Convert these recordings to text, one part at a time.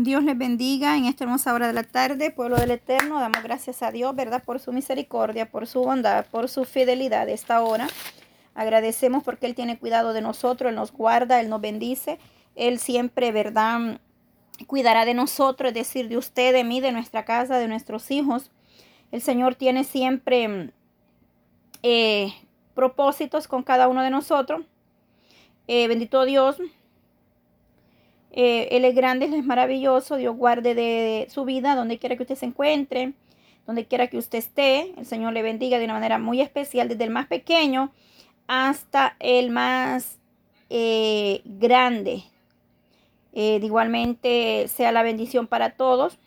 Dios les bendiga en esta hermosa hora de la tarde, pueblo del Eterno. Damos gracias a Dios, ¿verdad? Por su misericordia, por su bondad, por su fidelidad esta hora. Agradecemos porque Él tiene cuidado de nosotros, Él nos guarda, Él nos bendice. Él siempre, ¿verdad? Cuidará de nosotros, es decir, de usted, de mí, de nuestra casa, de nuestros hijos. El Señor tiene siempre eh, propósitos con cada uno de nosotros. Eh, bendito Dios, eh, él es grande, Él es maravilloso. Dios guarde de su vida donde quiera que usted se encuentre, donde quiera que usted esté. El Señor le bendiga de una manera muy especial, desde el más pequeño hasta el más eh, grande. Eh, igualmente sea la bendición para todos.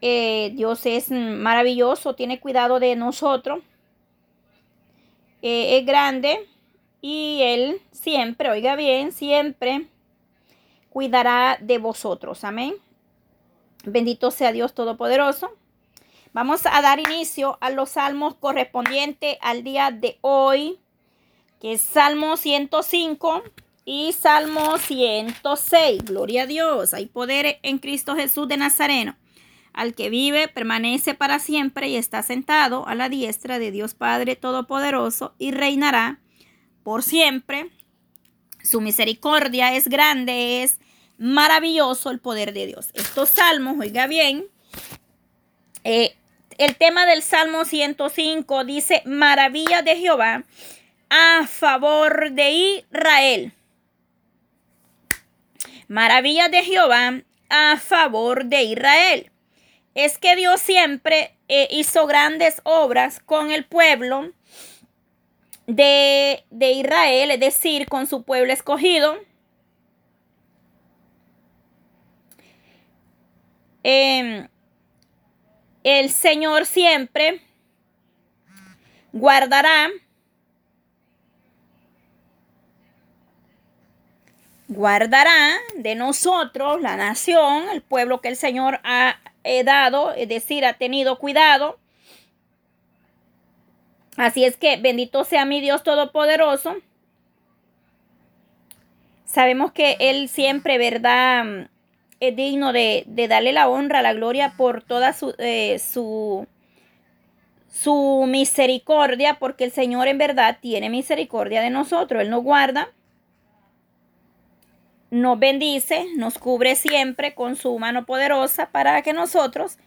Dios es maravilloso, tiene cuidado de nosotros. es grande y Él siempre, oiga bien, siempre cuidará de vosotros. Amén. Bendito sea Dios Todopoderoso. Vamos a dar inicio a los salmos correspondientes al día de hoy, que es Salmo 105 y Salmo 106. Gloria a Dios. Hay poder en Cristo Jesús de Nazareno. Al que vive, permanece para siempre y está sentado a la diestra de Dios Padre Todopoderoso y reinará por siempre. Su misericordia es grande, es maravilloso el poder de Dios. Estos salmos, oiga bien, eh, el tema del Salmo 105 dice, maravilla de Jehová a favor de Israel. Maravilla de Jehová a favor de Israel. Es que Dios siempre eh, hizo grandes obras con el pueblo de, de Israel, es decir, con su pueblo escogido. Em, el Señor siempre guardará, guardará de nosotros la nación, el pueblo que el Señor ha dado, es decir, ha tenido cuidado. Así es que bendito sea mi Dios Todopoderoso. Sabemos que Él siempre, ¿verdad? es digno de, darle la honra, la gloria por toda su, eh, su, su misericordia, porque el Señor en verdad tiene misericordia de nosotros. Él nos guarda, nos bendice, nos cubre siempre con su mano poderosa para que nosotros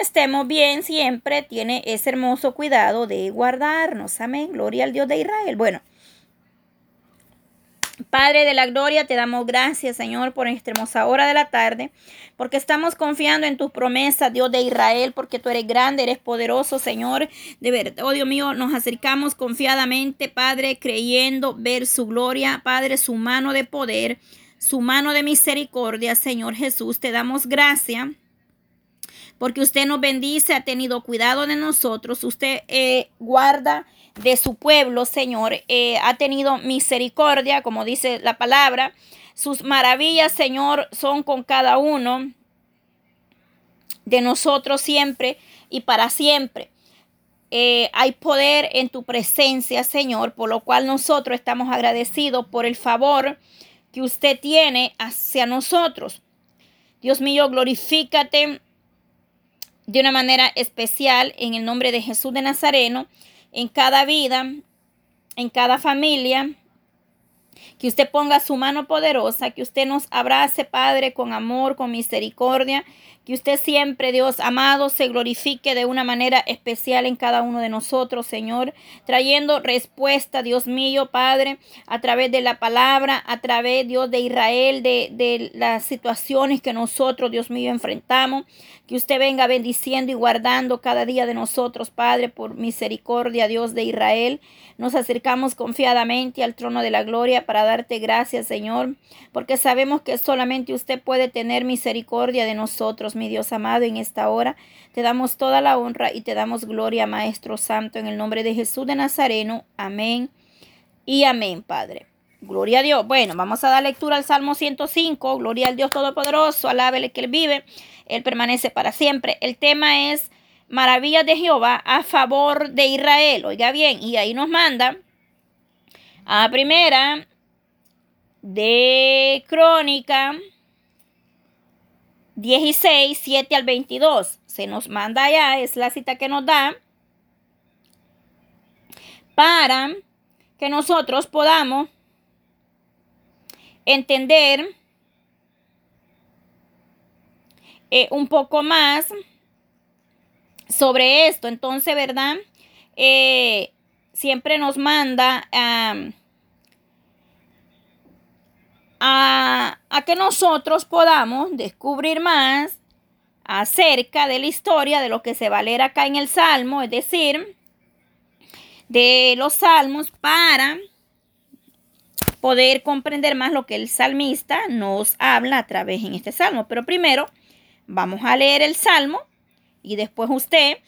estemos bien siempre. Tiene ese hermoso cuidado de guardarnos. Amén. Gloria al Dios de Israel. Bueno. Padre de la gloria, te damos gracias, Señor, por esta hermosa hora de la tarde, porque estamos confiando en tus promesas, Dios de Israel, porque tú eres grande, eres poderoso, Señor. De verdad, oh Dios mío, nos acercamos confiadamente, Padre, creyendo ver su gloria, Padre, su mano de poder, su mano de misericordia, Señor Jesús. Te damos gracias porque usted nos bendice, ha tenido cuidado de nosotros, usted eh, guarda de su pueblo, Señor, eh, ha tenido misericordia, como dice la palabra. Sus maravillas, Señor, son con cada uno de nosotros siempre y para siempre. Eh, hay poder en tu presencia, Señor, por lo cual nosotros estamos agradecidos por el favor que usted tiene hacia nosotros. Dios mío, glorifícate de una manera especial en el nombre de Jesús de Nazareno, en cada vida, en cada familia. Que usted ponga su mano poderosa, que usted nos abrace, Padre, con amor, con misericordia, que usted siempre, Dios amado, se glorifique de una manera especial en cada uno de nosotros, Señor, trayendo respuesta, Dios mío, Padre, a través de la palabra, a través, Dios, de Israel, de, de las situaciones que nosotros, Dios mío, enfrentamos. Que usted venga bendiciendo y guardando cada día de nosotros, Padre, por misericordia, Dios de Israel. Nos acercamos confiadamente al trono de la gloria para darte gracias, Señor, porque sabemos que solamente usted puede tener misericordia de nosotros mi Dios amado, en esta hora. Te damos toda la honra y te damos gloria, Maestro Santo, en el nombre de Jesús de Nazareno. Amén y amén, Padre. Gloria a Dios. Bueno, vamos a dar lectura al Salmo 105. Gloria al Dios Todopoderoso. Alábele que Él vive. Él permanece para siempre. El tema es maravillas de Jehová a favor de Israel. Oiga bien, y ahí nos manda a primera de Crónica 16, 7 al 22. Se nos manda allá, es la cita que nos da para que nosotros podamos entender eh, un poco más sobre esto. Entonces, ¿verdad? Eh, siempre nos manda a, que nosotros podamos descubrir más acerca de la historia de lo que se va a leer acá en el Salmo, es decir, de los Salmos para poder comprender más lo que el salmista nos habla a través en este salmo. Pero primero vamos a leer el salmo y después usted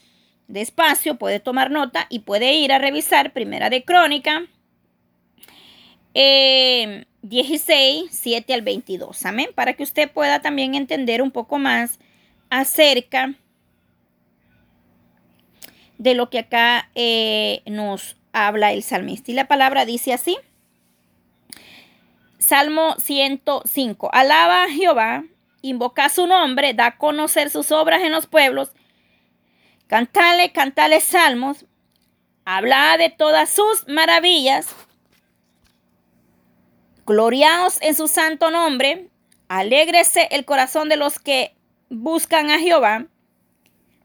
despacio puede tomar nota y puede ir a revisar Primera de Crónica 16, eh, 7 al 22. Amén. Para que usted pueda también entender un poco más acerca de lo que acá eh, nos habla el salmista. Y la palabra dice así. Salmo 105. Alaba a Jehová, invoca su nombre, da a conocer sus obras en los pueblos Cantale, cantale salmos, habla de todas sus maravillas, gloriaos en su santo nombre, alégrese el corazón de los que buscan a Jehová,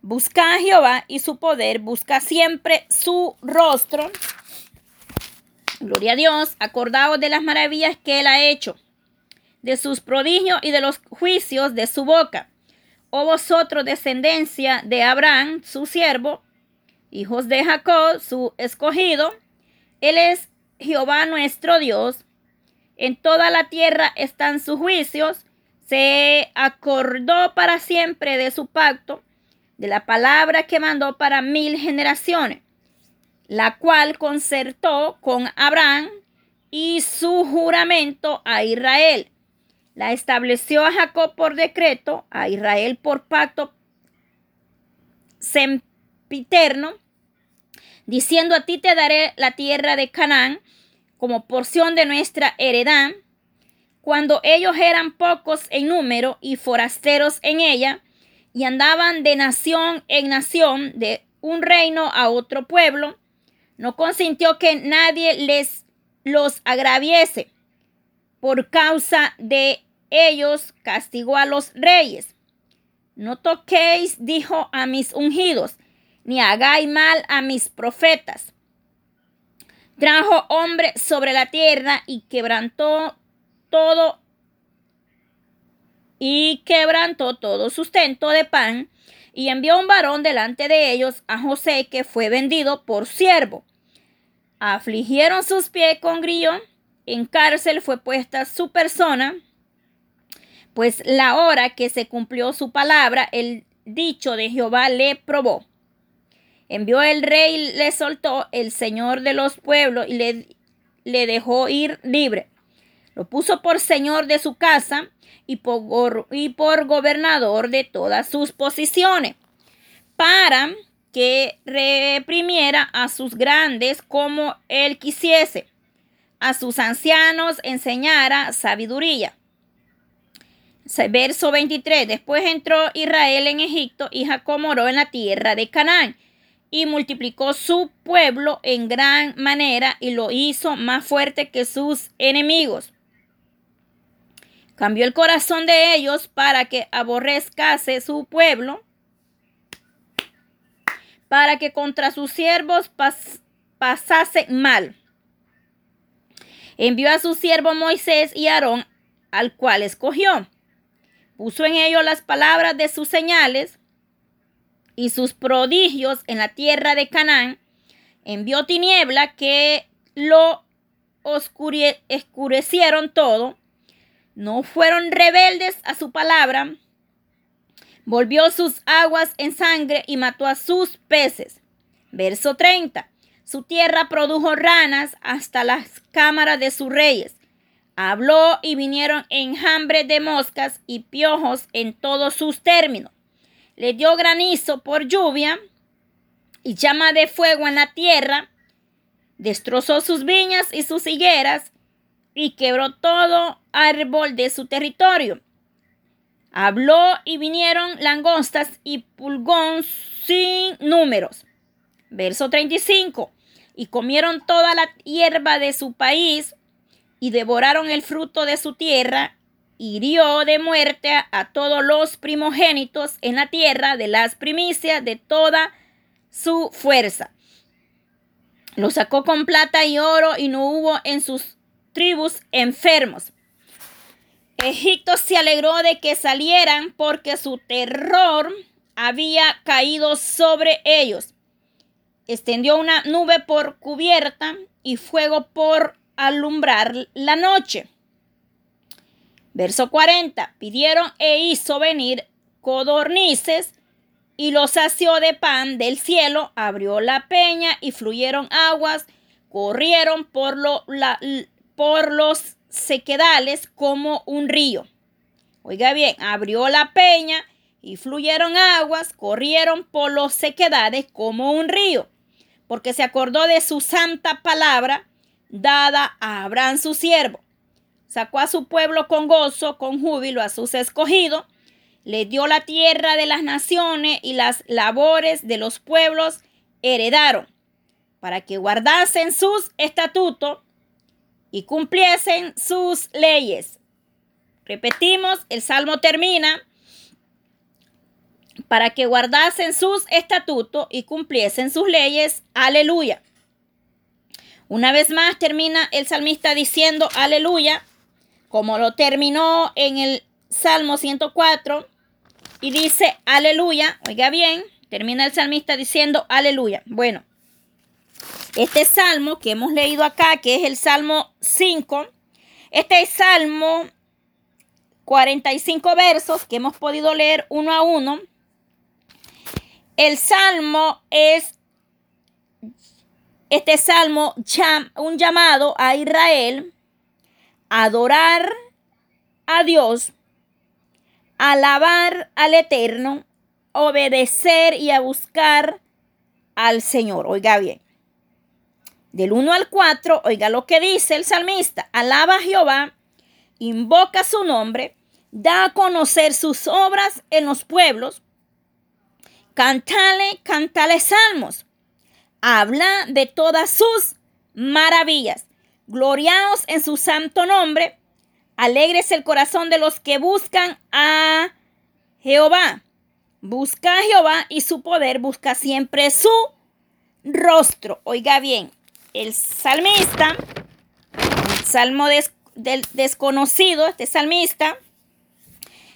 busca a Jehová y su poder, busca siempre su rostro. Gloria a Dios, acordaos de las maravillas que él ha hecho, de sus prodigios y de los juicios de su boca oh vosotros descendencia de Abraham, su siervo, hijos de Jacob, su escogido, él es Jehová nuestro Dios. En toda la tierra están sus juicios. Se acordó para siempre de su pacto, de la palabra que mandó para mil generaciones, la cual concertó con Abraham y su juramento a Israel la estableció a Jacob por decreto, a Israel por pacto sempiterno, diciendo a ti te daré la tierra de Canaán como porción de nuestra heredad, cuando ellos eran pocos en número y forasteros en ella, y andaban de nación en nación, de un reino a otro pueblo, no consintió que nadie les los agraviese por causa de ellos castigó a los reyes. No toquéis, dijo a mis ungidos, ni hagáis mal a mis profetas. Trajo hombre sobre la tierra y quebrantó todo y quebrantó todo sustento de pan y envió un varón delante de ellos a José que fue vendido por siervo. Afligieron sus pies con grillón, en cárcel fue puesta su persona pues la hora que se cumplió su palabra, el dicho de Jehová le probó. Envió el rey, le soltó el señor de los pueblos y le, le dejó ir libre. Lo puso por señor de su casa y por, y por gobernador de todas sus posiciones, para que reprimiera a sus grandes como él quisiese, a sus ancianos enseñara sabiduría Verso 23. Después entró Israel en Egipto y Jacob moró en la tierra de Canaán y multiplicó su pueblo en gran manera y lo hizo más fuerte que sus enemigos. Cambió el corazón de ellos para que aborrezcase su pueblo, para que contra sus siervos pasase mal. Envió a su siervo Moisés y Aarón, al cual escogió puso en ellos las palabras de sus señales y sus prodigios en la tierra de Canaán, envió tiniebla que lo oscurecieron todo, no fueron rebeldes a su palabra, volvió sus aguas en sangre y mató a sus peces. Verso 30. Su tierra produjo ranas hasta las cámaras de sus reyes. Habló y vinieron enjambre de moscas y piojos en todos sus términos. Le dio granizo por lluvia y llama de fuego en la tierra. Destrozó sus viñas y sus higueras y quebró todo árbol de su territorio. Habló y vinieron langostas y pulgón sin números. Verso 35. Y comieron toda la hierba de su país y devoraron el fruto de su tierra. Hirió de muerte a, todos los primogénitos en la tierra de las primicias de toda su fuerza. Lo sacó con plata y oro y no hubo en sus tribus enfermos. Egipto se alegró de que salieran porque su terror había caído sobre ellos. Extendió una nube por cubierta y fuego por alumbrar la noche. Verso 40. Pidieron e hizo venir codornices y los sació de pan del cielo, abrió la peña y fluyeron aguas, corrieron por, lo, por los sequedales como un río. Oiga bien, abrió la peña y fluyeron aguas, corrieron por los sequedades como un río, porque se acordó de su santa palabra dada a Abraham su siervo. Sacó a su pueblo con gozo, con júbilo a sus escogidos, le dio la tierra de las naciones y las labores de los pueblos heredaron, para que guardasen sus estatutos y cumpliesen sus leyes. Repetimos, el salmo termina para que guardasen sus estatutos y cumpliesen sus leyes. Aleluya. Una vez más termina el salmista diciendo aleluya, como lo terminó en el Salmo 104 y dice aleluya. Oiga bien, termina el salmista diciendo aleluya. Bueno, este salmo que hemos leído acá, que es el Salmo 5, este salmo 45 versos que hemos podido leer uno a uno. El salmo es, este salmo, un llamado a Israel adorar a Dios, alabar al Eterno, obedecer y a buscar al Señor. Oiga bien. Del 1 al 4, oiga lo que dice el salmista, alaba a Jehová, invoca su nombre, da a conocer sus obras en los pueblos, cantale, cantale salmos, habla de todas sus maravillas, gloriaos en su santo nombre, alegres el corazón de los que buscan a Jehová. Busca a Jehová y su poder busca siempre su rostro. Oiga bien, el salmista, salmo del desconocido, este salmista,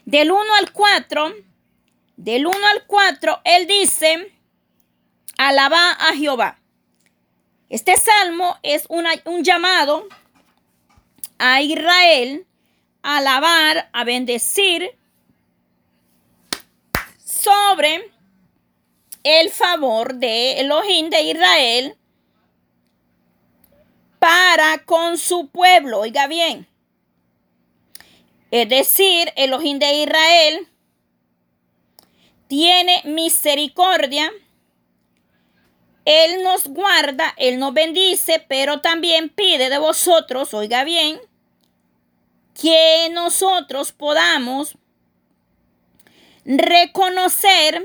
del 1 al 4, del 1 al 4, él dice, alaba a Jehová. Este salmo es un llamado a Israel a alabar, a bendecir sobre el favor de Elohim de Israel para con su pueblo. Oiga bien. Es decir, el ojín de Israel tiene misericordia. Él nos guarda, Él nos bendice, pero también pide de vosotros, oiga bien, que nosotros podamos reconocer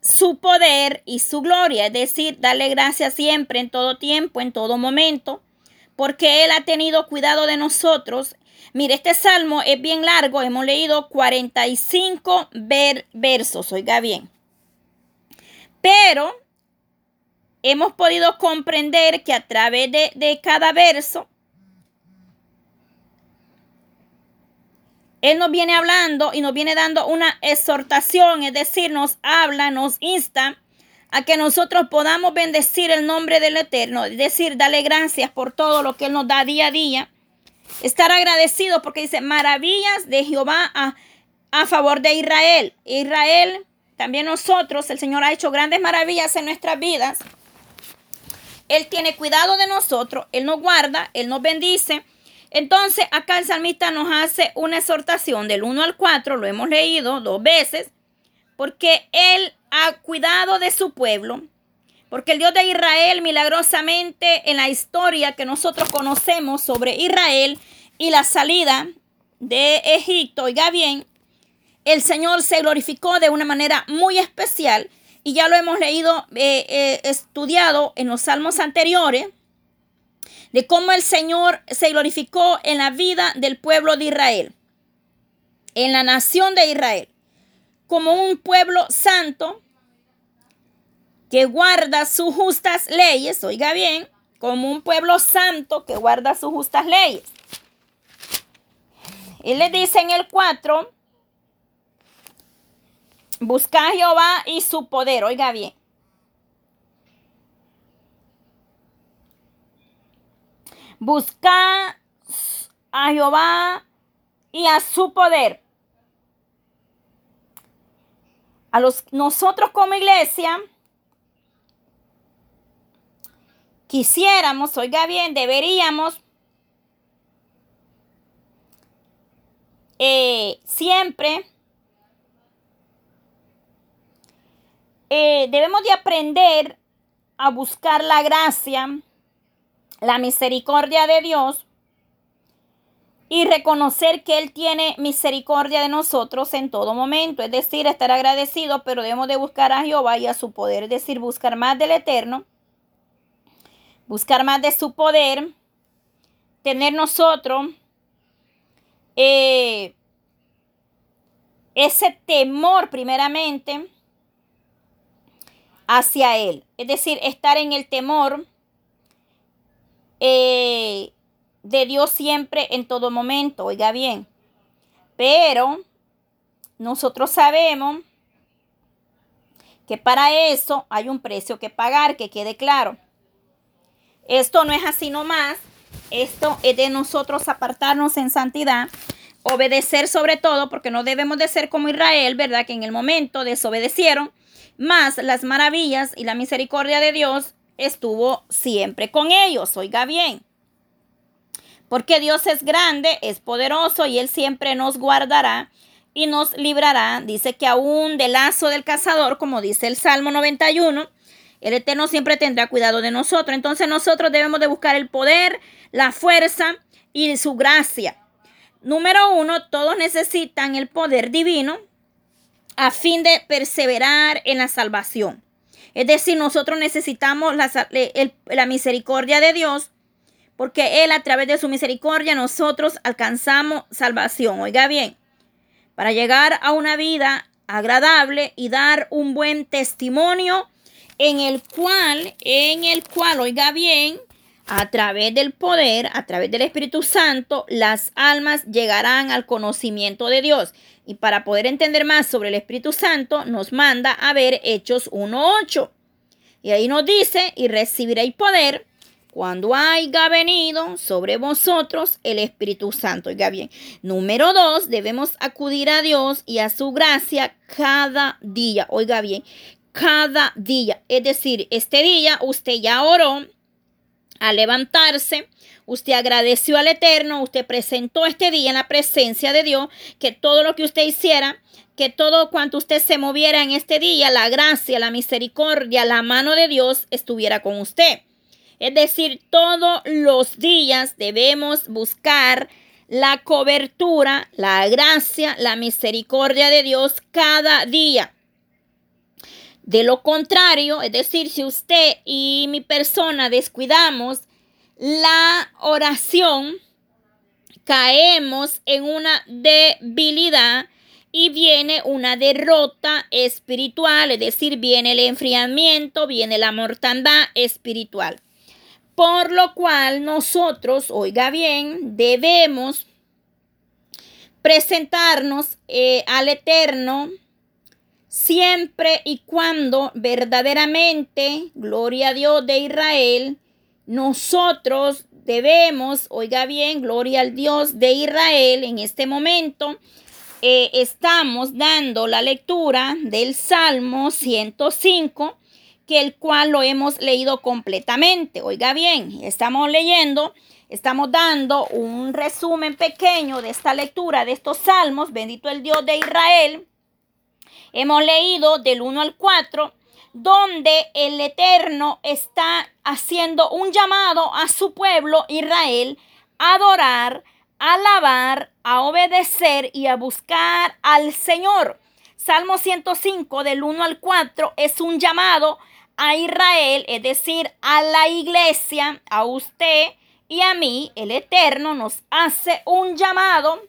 su poder y su gloria, es decir, darle gracias siempre, en todo tiempo, en todo momento, porque Él ha tenido cuidado de nosotros. Mire, este salmo es bien largo, hemos leído 45 versos, oiga bien. Pero hemos podido comprender que a través de, de cada verso Él nos viene hablando y nos viene dando una exhortación, es decir, nos habla, nos insta a que nosotros podamos bendecir el nombre del Eterno, es decir, darle gracias por todo lo que Él nos da día a día. Estar agradecido porque dice maravillas de Jehová a, a favor de Israel. Israel, también nosotros, el Señor ha hecho grandes maravillas en nuestras vidas. Él tiene cuidado de nosotros, Él nos guarda, Él nos bendice. Entonces, acá el salmista nos hace una exhortación del 1 al 4, lo hemos leído dos veces, porque él ha cuidado de su pueblo, porque el Dios de Israel milagrosamente en la historia que nosotros conocemos sobre Israel y la salida de Egipto, oiga bien, el Señor se glorificó de una manera muy especial y ya lo hemos leído, eh, eh, estudiado en los salmos anteriores, de cómo el Señor se glorificó en la vida del pueblo de Israel, en la nación de Israel, como un pueblo santo que guarda sus justas leyes, oiga bien, como un pueblo santo que guarda sus justas leyes. Él le dice en el 4, busca a Jehová y su poder, oiga bien. Busca a Jehová y a su poder. A los nosotros como iglesia quisiéramos, oiga bien, deberíamos eh, siempre eh, debemos de aprender a buscar la gracia, la misericordia de Dios y reconocer que Él tiene misericordia de nosotros en todo momento. Es decir, estar agradecido, pero debemos de buscar a Jehová y a su poder, es decir, buscar más del Eterno buscar más de su poder, tener nosotros eh, ese temor primeramente hacia Él. Es decir, estar en el temor eh, de Dios siempre en todo momento, oiga bien. Pero nosotros sabemos que para eso hay un precio que pagar, que quede claro. Esto no es así nomás. Esto es de nosotros apartarnos en santidad, obedecer sobre todo, porque no debemos de ser como Israel, ¿verdad? Que en el momento desobedecieron, más las maravillas y la misericordia de Dios estuvo siempre con ellos. Oiga bien. Porque Dios es grande, es poderoso y Él siempre nos guardará y nos librará. Dice que aún del lazo del cazador, como dice el Salmo 91, el Eterno siempre tendrá cuidado de nosotros. Entonces nosotros debemos de buscar el poder, la fuerza y su gracia. Número uno, todos necesitan el poder divino a fin de perseverar en la salvación. Es decir, nosotros necesitamos la, la misericordia de Dios porque Él a través de su misericordia nosotros alcanzamos salvación. Oiga bien, para llegar a una vida agradable y dar un buen testimonio en el cual, en el cual, oiga bien, a través del poder, a través del Espíritu Santo, las almas llegarán al conocimiento de Dios. Y para poder entender más sobre el Espíritu Santo, nos manda a ver Hechos 1.8. Y ahí nos dice, y recibiréis poder cuando haya venido sobre vosotros el Espíritu Santo. Oiga bien. Número dos, debemos acudir a Dios y a su gracia cada día. Oiga bien, cada día. Es decir, este día usted ya oró al levantarse, usted agradeció al Eterno, usted presentó este día en la presencia de Dios, que todo lo que usted hiciera, que todo cuanto usted se moviera en este día, la gracia, la misericordia, la mano de Dios estuviera con usted. Es decir, todos los días debemos buscar la cobertura, la gracia, la misericordia de Dios cada día. De lo contrario, es decir, si usted y mi persona descuidamos la oración, caemos en una debilidad y viene una derrota espiritual, es decir, viene el enfriamiento, viene la mortandad espiritual. Por lo cual nosotros, oiga bien, debemos presentarnos eh, al Eterno siempre y cuando verdaderamente, gloria a Dios de Israel, nosotros debemos, oiga bien, gloria al Dios de Israel, en este momento eh, estamos dando la lectura del Salmo 105, que el cual lo hemos leído completamente. Oiga bien, estamos leyendo, estamos dando un resumen pequeño de esta lectura de estos salmos, bendito el Dios de Israel Hemos leído del 1 al 4, donde el Eterno está haciendo un llamado a su pueblo Israel a adorar, a alabar, a obedecer y a buscar al Señor. Salmo 105 del 1 al 4 es un llamado a Israel, es decir, a la iglesia, a usted y a mí, el Eterno nos hace un llamado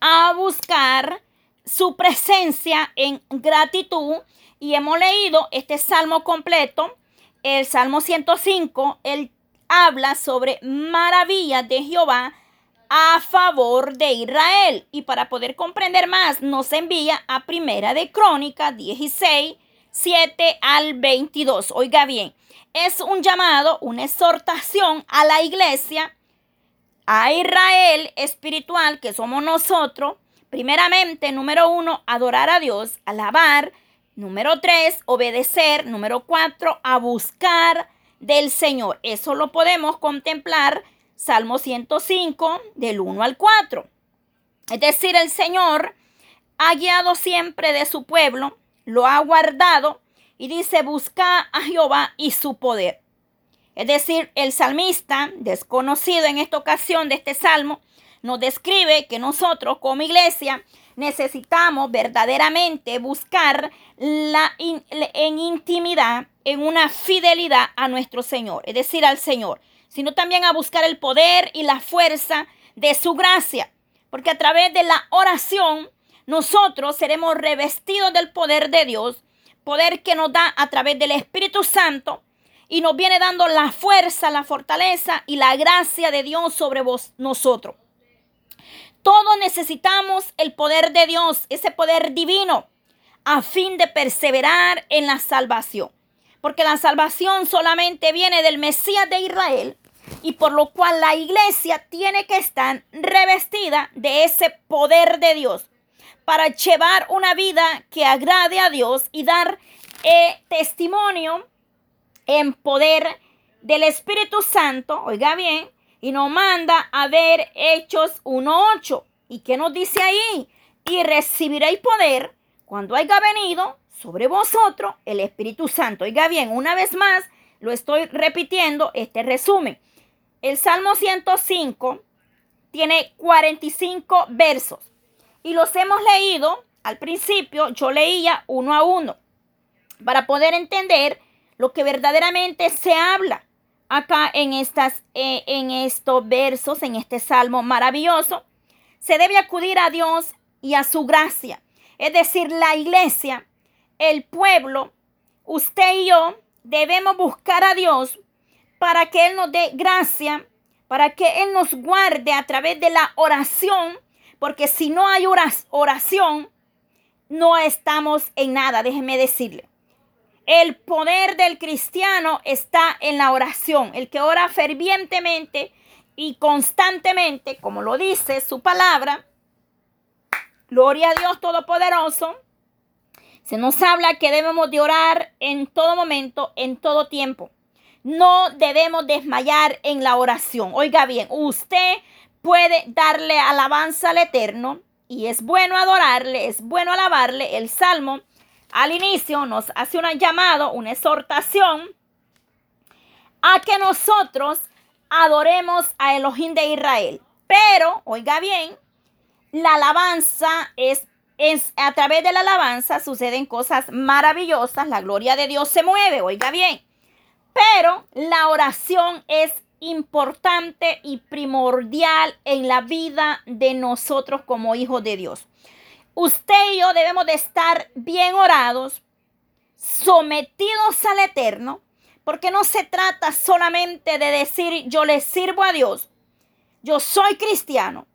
a buscar su presencia en gratitud y hemos leído este salmo completo, el Salmo 105, él habla sobre maravillas de Jehová a favor de Israel. Y para poder comprender más, nos envía a Primera de Crónica 16, 7 al 22. Oiga bien, es un llamado, una exhortación a la iglesia, a Israel espiritual, que somos nosotros. Primeramente, número uno, adorar a Dios, alabar. Número tres, obedecer. Número cuatro, a buscar del Señor. Eso lo podemos contemplar Salmo 105 del 1 al 4. Es decir, el Señor ha guiado siempre de su pueblo, lo ha guardado y dice, busca a Jehová y su poder. Es decir, el salmista, desconocido en esta ocasión de este salmo, nos describe que nosotros como iglesia necesitamos verdaderamente buscar la en intimidad, en una fidelidad a nuestro Señor, es decir, al Señor sino también a buscar el poder y la fuerza de su gracia. Porque a través de la oración nosotros seremos revestidos del poder de Dios, poder que nos da a través del Espíritu Santo y nos viene dando la fuerza, la fortaleza y la gracia de Dios sobre vos, nosotros. Todos necesitamos el poder de Dios, ese poder divino, a fin de perseverar en la salvación. Porque la salvación solamente viene del Mesías de Israel y por lo cual la iglesia tiene que estar revestida de ese poder de Dios para llevar una vida que agrade a Dios y dar eh, testimonio en poder del Espíritu Santo, oiga bien, y nos manda a ver Hechos 1.8. ¿Y qué nos dice ahí? Y recibiréis poder cuando haya venido sobre vosotros el Espíritu Santo. Oiga bien, una vez más, lo estoy repitiendo, este resumen. El Salmo 105 tiene 45 versos y los hemos leído al principio, yo leía uno a uno para poder entender lo que verdaderamente se habla acá en, estas, eh, en estos versos, en este salmo maravilloso. Se debe acudir a Dios y a su gracia. Es decir, la iglesia el pueblo, usted y yo, debemos buscar a Dios para que Él nos dé gracia, para que Él nos guarde a través de la oración, porque si no hay oración, no estamos en nada, déjeme decirle. El poder del cristiano está en la oración. El que ora fervientemente y constantemente, como lo dice su palabra, gloria a Dios Todopoderoso, se nos habla que debemos de orar en todo momento, en todo tiempo. No debemos desmayar en la oración. Oiga bien, usted puede darle alabanza al Eterno y es bueno adorarle, es bueno alabarle. El Salmo al inicio nos hace un llamado, una exhortación a que nosotros adoremos a Elohim de Israel. Pero, oiga bien, la alabanza es es, a través de la alabanza suceden cosas maravillosas, la gloria de Dios se mueve, oiga bien. Pero la oración es importante y primordial en la vida de nosotros como hijos de Dios. Usted y yo debemos de estar bien orados, sometidos al Eterno, porque no se trata solamente de decir yo le sirvo a Dios, yo soy cristiano,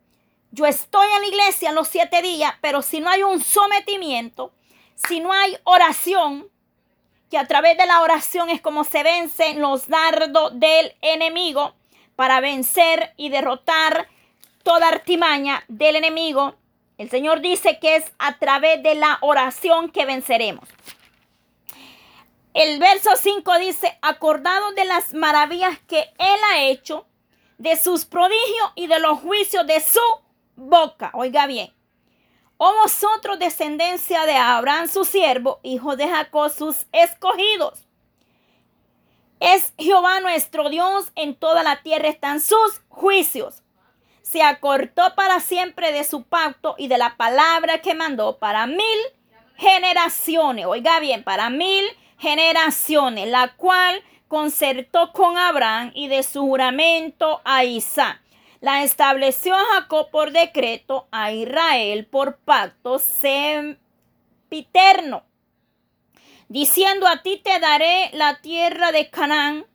yo estoy en la iglesia los siete días, pero si no hay un sometimiento, si no hay oración, que a través de la oración es como se vencen los dardos del enemigo para vencer y derrotar toda artimaña del enemigo. El Señor dice que es a través de la oración que venceremos. El verso 5 dice, acordado de las maravillas que Él ha hecho, de sus prodigios y de los juicios de su boca. Oiga bien. O oh, vosotros, descendencia de Abraham, su siervo, hijo de Jacob, sus escogidos. Es Jehová nuestro Dios, en toda la tierra están sus juicios. Se acortó para siempre de su pacto y de la palabra que mandó para mil generaciones. Oiga bien, para mil generaciones, la cual concertó con Abraham y de su juramento a Isaac. La estableció Jacob por decreto, a Israel por pacto sempiterno, diciendo a ti te daré la tierra de Canaán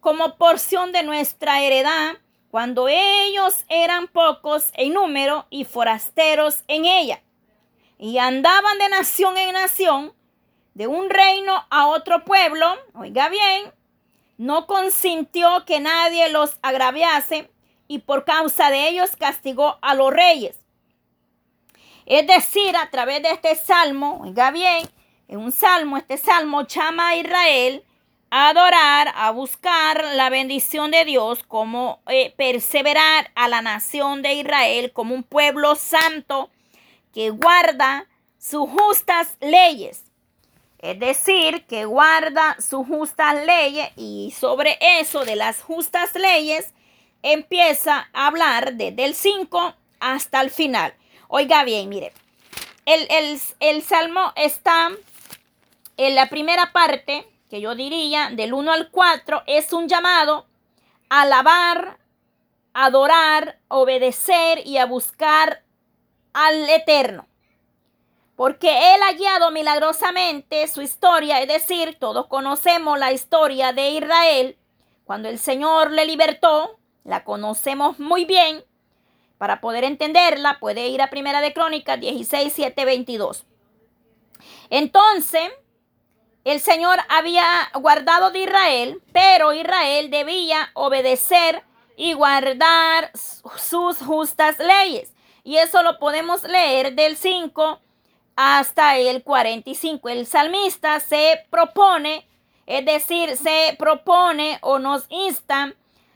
como porción de nuestra heredad, cuando ellos eran pocos en número y forasteros en ella, y andaban de nación en nación, de un reino a otro pueblo, oiga bien, no consintió que nadie los agraviase y por causa de ellos castigó a los reyes. Es decir, a través de este salmo, oiga bien, en un salmo, este salmo llama a Israel adorar, a buscar la bendición de Dios, como eh, perseverar a la nación de Israel como un pueblo santo que guarda sus justas leyes. Es decir, que guarda sus justas leyes y sobre eso de las justas leyes empieza a hablar desde el 5 hasta el final. Oiga bien, mire, el, el salmo está en la primera parte, que yo diría del 1 al 4, es un llamado a alabar, adorar, obedecer y a buscar al Eterno. Porque Él ha guiado milagrosamente su historia, es decir, todos conocemos la historia de Israel, cuando el Señor le libertó, la conocemos muy bien, para poder entenderla puede ir a Primera de Crónicas 16, 7, 22. Entonces, el Señor había guardado de Israel, pero Israel debía obedecer y guardar sus justas leyes. Y eso lo podemos leer del 5 hasta el 45. El salmista se propone, es decir, se propone o nos insta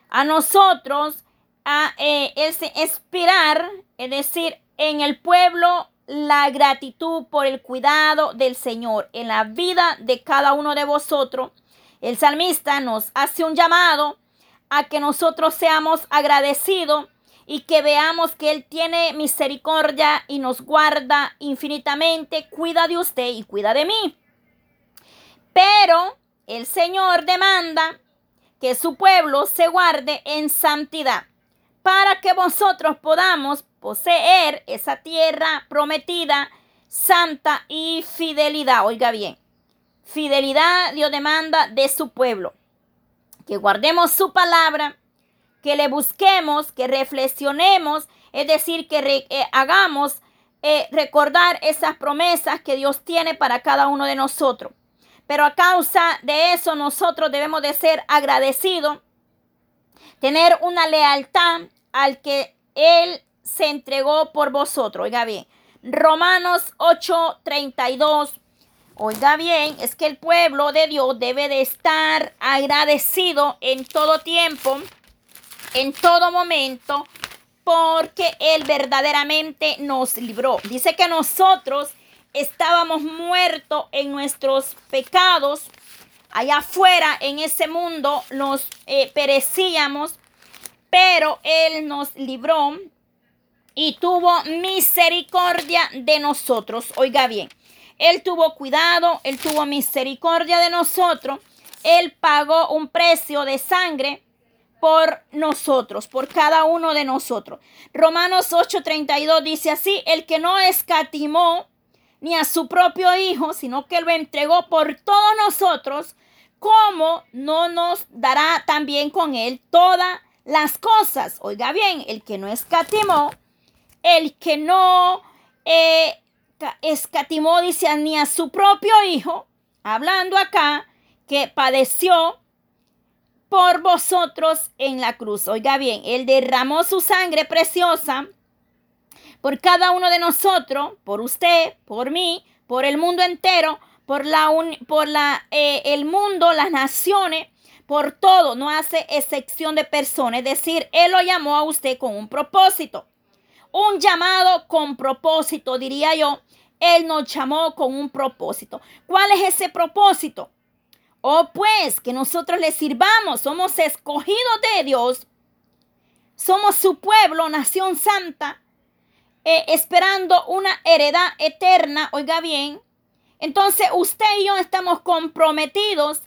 a nosotros a eh, inspirar, es decir, en el pueblo la gratitud por el cuidado del Señor en la vida de cada uno de vosotros. El salmista nos hace un llamado a que nosotros seamos agradecidos y que veamos que Él tiene misericordia y nos guarda infinitamente, cuida de usted y cuida de mí. Pero el Señor demanda que su pueblo se guarde en santidad para que vosotros podamos poseer esa tierra prometida, santa y fidelidad. Oiga bien, fidelidad Dios demanda de su pueblo. Que guardemos su palabra que le busquemos, que reflexionemos, es decir, que eh, hagamos eh, recordar esas promesas que Dios tiene para cada uno de nosotros. Pero a causa de eso nosotros debemos de ser agradecidos, tener una lealtad al que Él se entregó por vosotros. Oiga bien, Romanos 8:32. Oiga bien, es que el pueblo de Dios debe de estar agradecido en todo tiempo en todo momento, porque Él verdaderamente nos libró. Dice que nosotros estábamos muertos en nuestros pecados. Allá afuera, en ese mundo, nos eh, perecíamos, pero Él nos libró y tuvo misericordia de nosotros. Oiga bien, Él tuvo cuidado, Él tuvo misericordia de nosotros. Él pagó un precio de sangre por nosotros, por cada uno de nosotros. Romanos 8:32 dice así, el que no escatimó ni a su propio Hijo, sino que lo entregó por todos nosotros, ¿cómo no nos dará también con él todas las cosas? Oiga bien, el que no escatimó, el que no eh, escatimó, dice, ni a su propio Hijo, hablando acá, que padeció por vosotros en la cruz. Oiga bien, Él derramó su sangre preciosa por cada uno de nosotros, por usted, por mí, por el mundo entero, por la por la eh, el mundo, las naciones, por todo, no hace excepción de personas, es decir, él lo llamó a usted con un propósito. Un llamado con propósito, diría yo. Él nos llamó con un propósito. ¿Cuál es ese propósito? Oh, pues que nosotros le sirvamos, somos escogidos de Dios Somos su pueblo, nación santa, eh, esperando una heredad eterna, oiga bien. Entonces usted y yo estamos comprometidos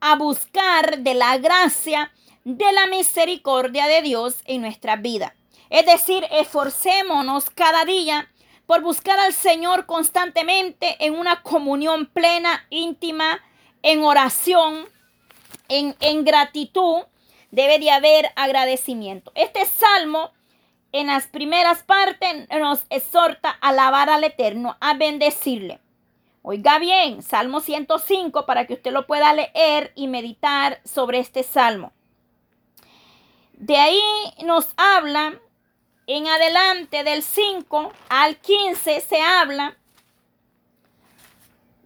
a buscar de la gracia, de la misericordia de Dios en nuestra vida. Es decir, esforcémonos cada día por buscar al Señor constantemente en una comunión plena, íntima, en oración, en, en gratitud. Debe de haber agradecimiento. Este salmo en las primeras partes nos exhorta a alabar al Eterno, a bendecirle. Oiga bien, Salmo 105 para que usted lo pueda leer y meditar sobre este salmo. De ahí nos habla en adelante del 5 al 15 se habla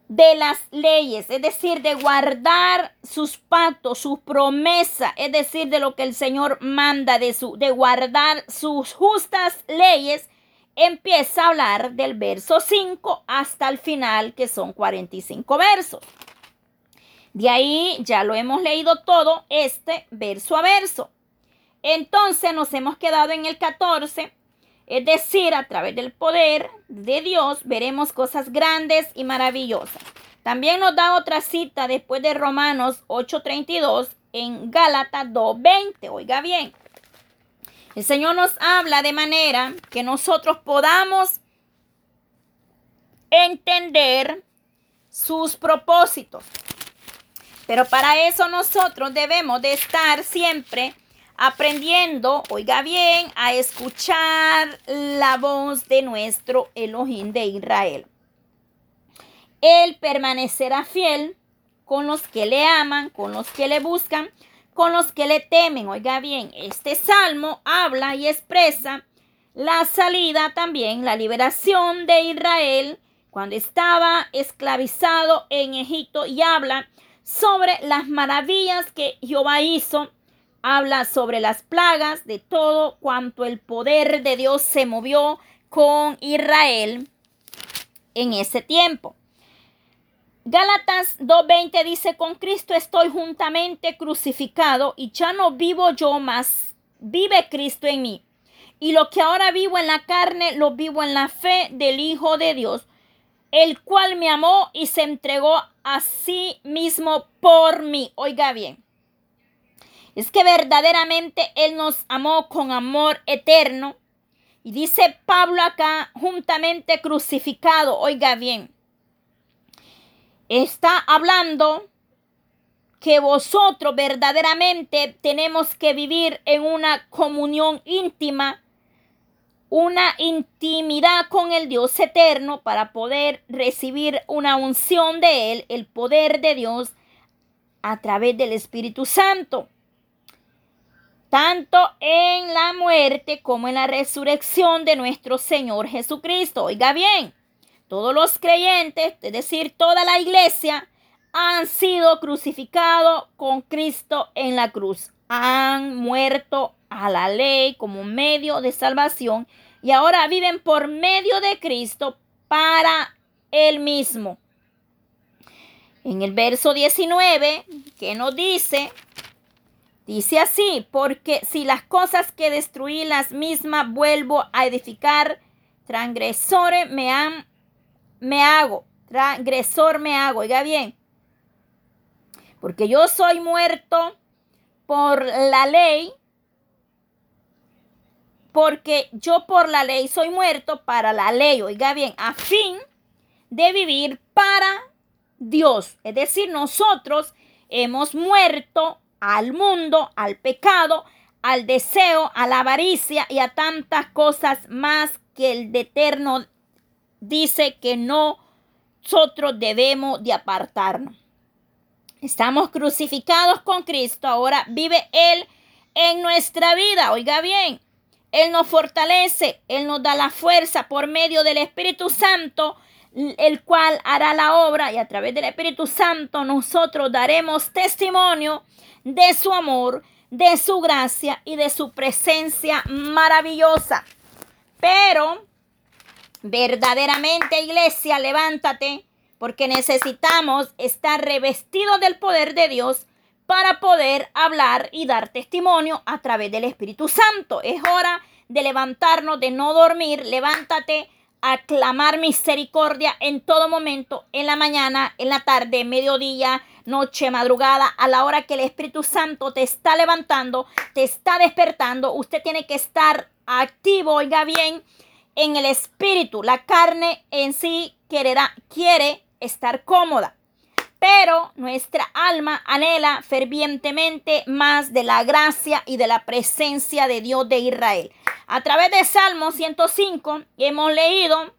de las leyes, es decir, de guardar sus pactos, sus promesas, es decir, de lo que el Señor manda de su de guardar sus justas leyes, empieza a hablar del verso 5 hasta el final, que son 45 versos. De ahí ya lo hemos leído todo este verso a verso. Entonces nos hemos quedado en el 14, es decir, a través del poder de Dios veremos cosas grandes y maravillosas. También nos da otra cita después de Romanos 8:32 en Gálatas 2:20. Oiga bien, el Señor nos habla de manera que nosotros podamos entender sus propósitos. Pero para eso nosotros debemos de estar siempre aprendiendo, oiga bien, a escuchar la voz de nuestro Elohim de Israel. Él permanecerá fiel con los que le aman, con los que le buscan, con los que le temen. Oiga bien, este salmo habla y expresa la salida también, la liberación de Israel cuando estaba esclavizado en Egipto y habla sobre las maravillas que Jehová hizo habla sobre las plagas, de todo cuanto el poder de Dios se movió con Israel en ese tiempo. Gálatas 2.20 dice, con Cristo estoy juntamente crucificado y ya no vivo yo más, vive Cristo en mí. Y lo que ahora vivo en la carne, lo vivo en la fe del Hijo de Dios, el cual me amó y se entregó a sí mismo por mí. Oiga bien, es que verdaderamente Él nos amó con amor eterno. Y dice Pablo acá, juntamente crucificado, oiga bien, está hablando que vosotros verdaderamente tenemos que vivir en una comunión íntima, una intimidad con el Dios eterno para poder recibir una unción de Él, el poder de Dios a través del Espíritu Santo tanto en la muerte como en la resurrección de nuestro Señor Jesucristo. Oiga bien, todos los creyentes, es decir, toda la iglesia, han sido crucificados con Cristo en la cruz. Han muerto a la ley como medio de salvación y ahora viven por medio de Cristo para Él mismo. En el verso 19, que nos dice, Dice así, porque si las cosas que destruí las mismas vuelvo a edificar, transgresores me, han, me hago, transgresor me hago, oiga bien, porque yo soy muerto por la ley, porque yo por la ley soy muerto para la ley, oiga bien, a fin de vivir para Dios. Es decir, nosotros hemos muerto al mundo, al pecado, al deseo, a la avaricia y a tantas cosas más que el de eterno dice que nosotros debemos de apartarnos. Estamos crucificados con Cristo, ahora vive Él en nuestra vida, oiga bien, Él nos fortalece, Él nos da la fuerza por medio del Espíritu Santo, el cual hará la obra y a través del Espíritu Santo nosotros daremos testimonio de su amor, de su gracia y de su presencia maravillosa. Pero verdaderamente, iglesia, levántate, porque necesitamos estar revestidos del poder de Dios para poder hablar y dar testimonio a través del Espíritu Santo. Es hora de levantarnos, de no dormir. Levántate a clamar misericordia en todo momento, en la mañana, en la tarde, mediodía, noche, madrugada, a la hora que el Espíritu Santo te está levantando, te está despertando. Usted tiene que estar activo, oiga bien, en el Espíritu. La carne en sí quererá, quiere estar cómoda pero nuestra alma anhela fervientemente más de la gracia y de la presencia de Dios de Israel. A través de Salmo 105 hemos leído,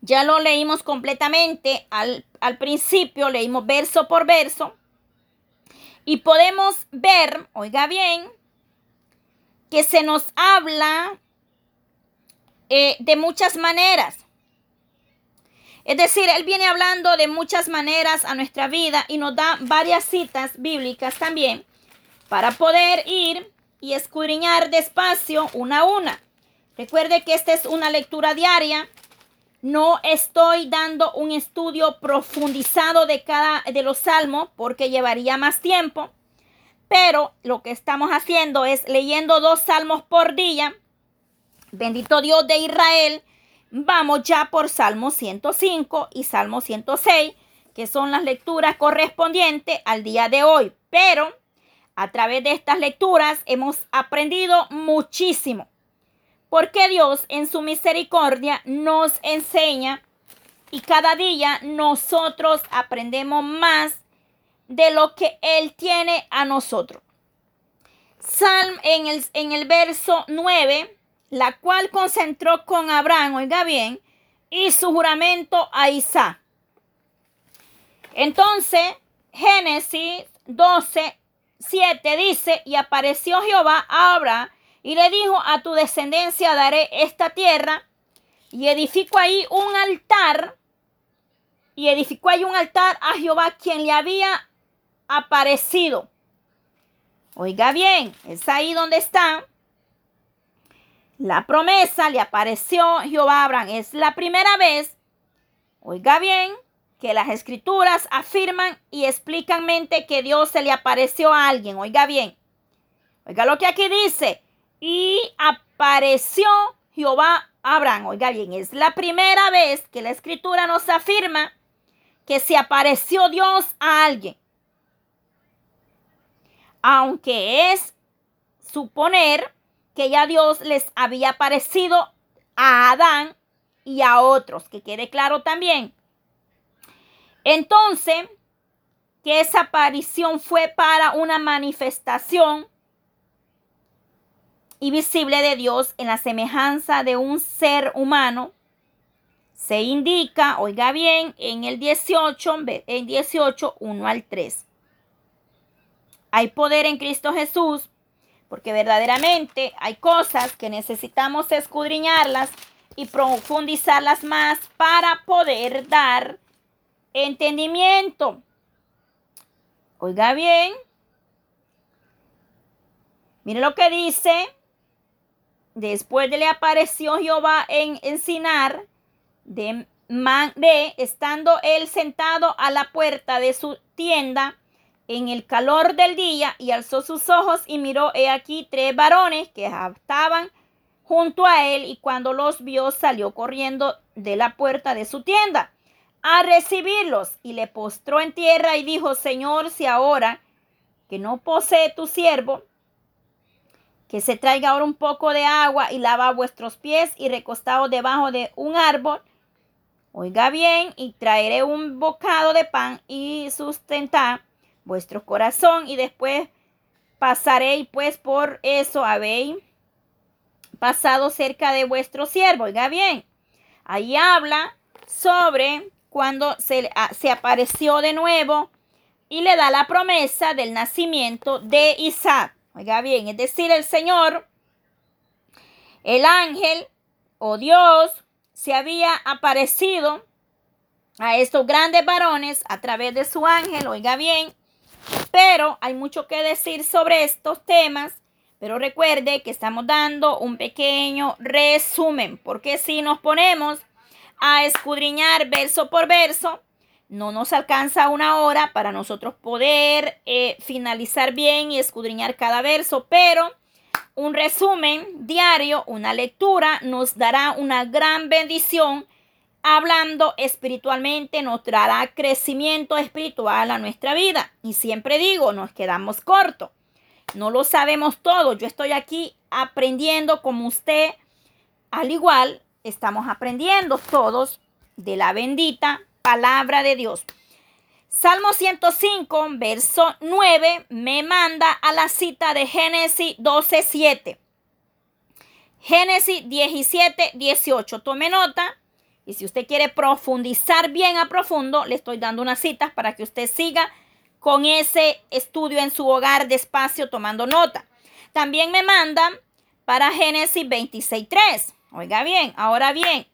ya lo leímos completamente al, al principio, leímos verso por verso, y podemos ver, oiga bien, que se nos habla eh, de muchas maneras. Es decir, Él viene hablando de muchas maneras a nuestra vida y nos da varias citas bíblicas también para poder ir y escudriñar despacio una a una. Recuerde que esta es una lectura diaria. No estoy dando un estudio profundizado de cada de los salmos porque llevaría más tiempo. Pero lo que estamos haciendo es leyendo dos salmos por día. Bendito Dios de Israel Vamos ya por Salmo 105 y Salmo 106, que son las lecturas correspondientes al día de hoy. Pero a través de estas lecturas hemos aprendido muchísimo. Porque Dios en su misericordia nos enseña y cada día nosotros aprendemos más de lo que Él tiene a nosotros. Salm en el, en el verso 9 la cual concentró con Abraham, oiga bien, y su juramento a Isaac. Entonces, Génesis 12, 7 dice, y apareció Jehová a Abraham y le dijo, a tu descendencia daré esta tierra, y edificó ahí un altar, y edificó ahí un altar a Jehová quien le había aparecido. Oiga bien, es ahí donde está la promesa le apareció Jehová a Abraham. Es la primera vez, oiga bien, que las escrituras afirman y explican mente que Dios se le apareció a alguien. Oiga bien. Oiga lo que aquí dice. Y apareció Jehová a Abraham. Oiga bien, es la primera vez que la escritura nos afirma que se apareció Dios a alguien. Aunque es suponer que ya Dios les había aparecido a Adán y a otros, que quede claro también. Entonces, que esa aparición fue para una manifestación y visible de Dios en la semejanza de un ser humano, se indica, oiga bien, en el 18, en 18, 1 al 3. Hay poder en Cristo Jesús porque verdaderamente hay cosas que necesitamos escudriñarlas y profundizarlas más para poder dar entendimiento. Oiga bien, mire lo que dice. Después de le apareció Jehová en encinar de, de estando él sentado a la puerta de su tienda en el calor del día y alzó sus ojos y miró, he aquí tres varones que estaban junto a él y cuando los vio salió corriendo de la puerta de su tienda a recibirlos y le postró en tierra y dijo, Señor, si ahora que no posee tu siervo, que se traiga ahora un poco de agua y lava vuestros pies y recostado debajo de un árbol, oiga bien, y traeré un bocado de pan y sustentar vuestro corazón y después pasaréis pues por eso habéis pasado cerca de vuestro siervo. Oiga bien, ahí habla sobre cuando se, se apareció de nuevo y le da la promesa del nacimiento de Isaac. Oiga bien, es decir, el Señor, el ángel o Dios se había aparecido a estos grandes varones a través de su ángel, oiga bien, pero hay mucho que decir sobre estos temas. Pero recuerde que estamos dando un pequeño resumen, porque si nos ponemos a escudriñar verso por verso, no nos alcanza una hora para nosotros poder eh, finalizar bien y escudriñar cada verso, pero un resumen diario, una lectura, nos dará una gran bendición. Hablando espiritualmente nos dará crecimiento espiritual a nuestra vida. Y siempre digo, nos quedamos cortos. No lo sabemos todo. Yo estoy aquí aprendiendo como usted. Al igual, estamos aprendiendo todos de la bendita palabra de Dios. Salmo 105, verso 9, me manda a la cita de Génesis 12, 7. Génesis 17, 18. Tome nota. Y si usted quiere profundizar bien a profundo, le estoy dando unas citas para que usted siga con ese estudio en su hogar despacio tomando nota. También me manda para Génesis 26, 3. Oiga bien, ahora bien,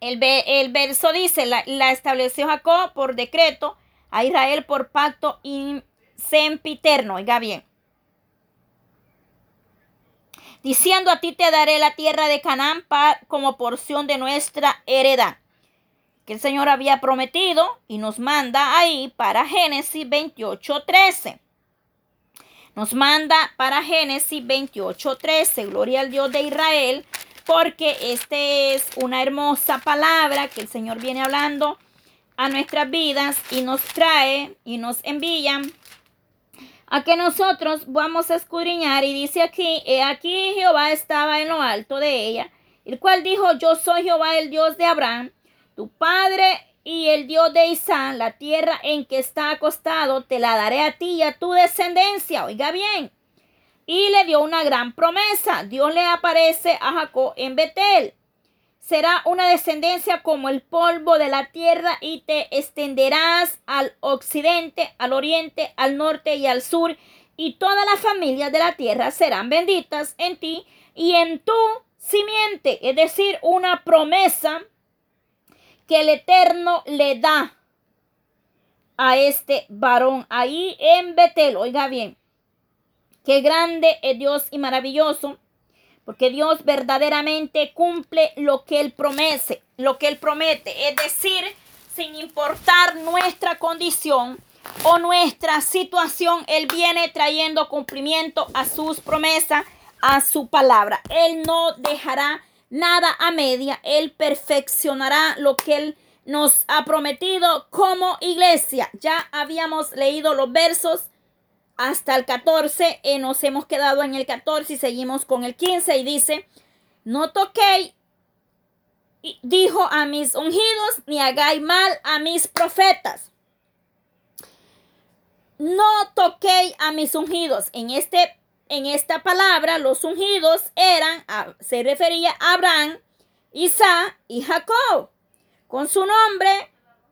el, verso dice, la, estableció Jacob por decreto, a Israel por pacto sempiterno. Oiga bien. Diciendo a ti te daré la tierra de Canaán como porción de nuestra heredad. Que el Señor había prometido y nos manda ahí para Génesis 28, 13. Nos manda para Génesis 28, 13. Gloria al Dios de Israel porque este es una hermosa palabra que el Señor viene hablando a nuestras vidas y nos trae y nos envía a que nosotros vamos a escudriñar y dice aquí, he aquí Jehová estaba en lo alto de ella, el cual dijo, yo soy Jehová el Dios de Abraham, tu padre y el Dios de Isaac, la tierra en que está acostado, te la daré a ti y a tu descendencia. Oiga bien, y le dio una gran promesa. Dios le aparece a Jacob en Betel. Será una descendencia como el polvo de la tierra y te extenderás al occidente, al oriente, al norte y al sur y todas las familias de la tierra serán benditas en ti y en tu simiente, es decir, una promesa que el Eterno le da a este varón ahí en Betel. Oiga bien, Qué grande es Dios y maravilloso, porque Dios verdaderamente cumple lo que Él promete, lo que Él promete, es decir, sin importar nuestra condición o nuestra situación, Él viene trayendo cumplimiento a sus promesas, a su palabra. Él no dejará nada a media, Él perfeccionará lo que Él nos ha prometido como iglesia. Ya habíamos leído los versos hasta el 14. Eh, nos hemos quedado en el 14 y seguimos con el 15 y dice, no toquéis, dijo a mis ungidos, ni hagáis mal a mis profetas. No toquéis a mis ungidos. En, este, en esta palabra, los ungidos eran, se refería a Abraham, Isaac y Jacob. Con su nombre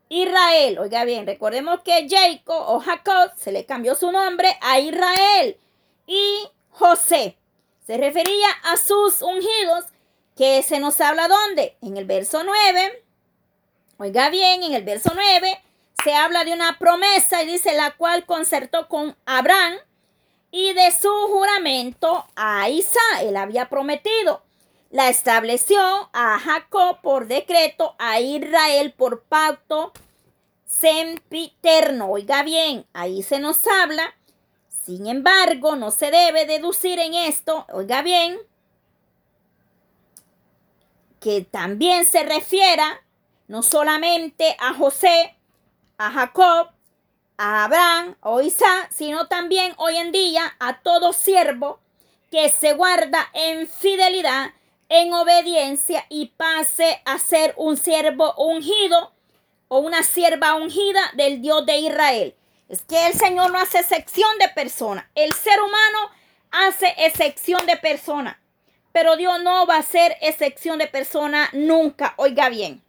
Israel. Oiga bien, recordemos que Jacob o Jacob se le cambió su nombre a Israel. Y José se refería a sus ungidos que se nos habla dónde? En el verso 9. Oiga bien, en el verso 9 se habla de una promesa y dice la cual concertó con Abraham y de su juramento a Isaac. Él había prometido. La estableció a Jacob por decreto, a Israel por pacto sempiterno. Oiga bien, ahí se nos habla. Sin embargo, no se debe deducir en esto, oiga bien, que también se refiera no solamente a José, a Jacob, a Abraham o Isaac, sino también hoy en día a todo siervo que se guarda en fidelidad en obediencia y pase a ser un siervo ungido o una sierva ungida del Dios de Israel. Es que el Señor no hace excepción de persona. El ser humano hace excepción de persona. Pero Dios no va a hacer excepción de persona nunca. Oiga bien.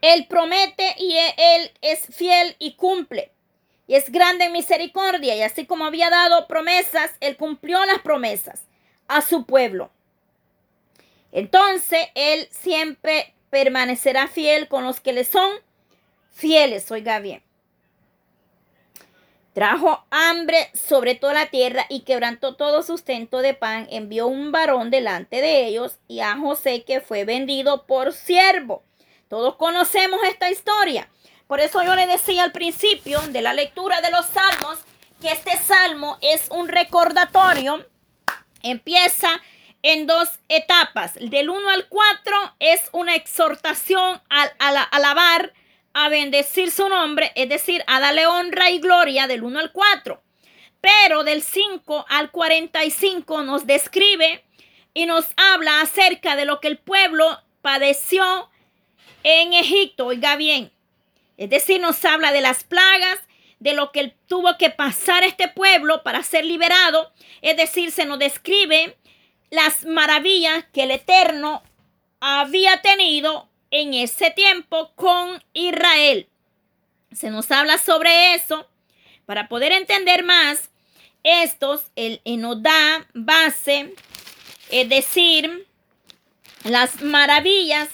Él promete y Él es fiel y cumple. Y es grande en misericordia. Y así como había dado promesas, Él cumplió las promesas a su pueblo. Entonces Él siempre permanecerá fiel con los que le son fieles. Oiga bien. Trajo hambre sobre toda la tierra y quebrantó todo sustento de pan. Envió un varón delante de ellos y a José que fue vendido por siervo. Todos conocemos esta historia. Por eso yo le decía al principio de la lectura de los salmos que este salmo es un recordatorio. Empieza en dos etapas. Del 1 al 4 es una exhortación a, a, alabar, a bendecir su nombre, es decir, a darle honra y gloria del 1 al 4. Pero del 5 al 45 nos describe y nos habla acerca de lo que el pueblo padeció en Egipto. Oiga bien, es decir, nos habla de las plagas, de lo que tuvo que pasar este pueblo para ser liberado. Es decir, se nos describe las maravillas que el Eterno había tenido en ese tiempo con Israel. Se nos habla sobre eso para poder entender más. Estos, el, nos base, es decir, las maravillas